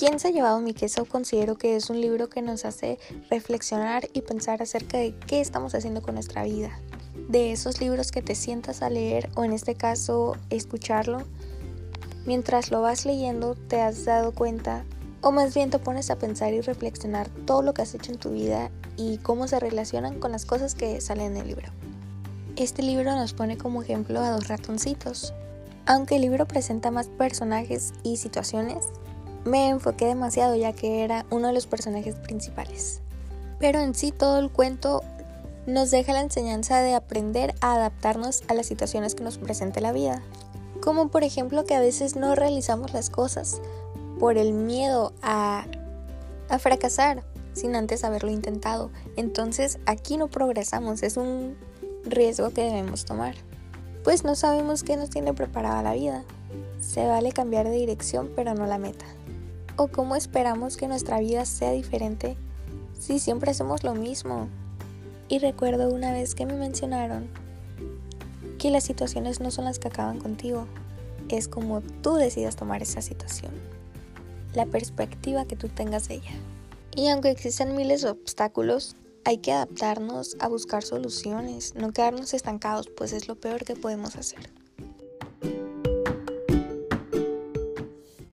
¿Quién se ha llevado mi queso? Considero que es un libro que nos hace reflexionar y pensar acerca de qué estamos haciendo con nuestra vida. De esos libros que te sientas a leer o en este caso escucharlo, mientras lo vas leyendo te has dado cuenta o más bien te pones a pensar y reflexionar todo lo que has hecho en tu vida y cómo se relacionan con las cosas que salen en el libro. Este libro nos pone como ejemplo a dos ratoncitos. Aunque el libro presenta más personajes y situaciones, me enfoqué demasiado ya que era uno de los personajes principales. Pero en sí todo el cuento nos deja la enseñanza de aprender a adaptarnos a las situaciones que nos presente la vida. Como por ejemplo que a veces no realizamos las cosas por el miedo a, a fracasar sin antes haberlo intentado. Entonces aquí no progresamos, es un riesgo que debemos tomar. Pues no sabemos qué nos tiene preparada la vida. Se vale cambiar de dirección pero no la meta. ¿O cómo esperamos que nuestra vida sea diferente si siempre hacemos lo mismo? Y recuerdo una vez que me mencionaron que las situaciones no son las que acaban contigo, es como tú decidas tomar esa situación, la perspectiva que tú tengas de ella. Y aunque existen miles de obstáculos, hay que adaptarnos a buscar soluciones, no quedarnos estancados, pues es lo peor que podemos hacer.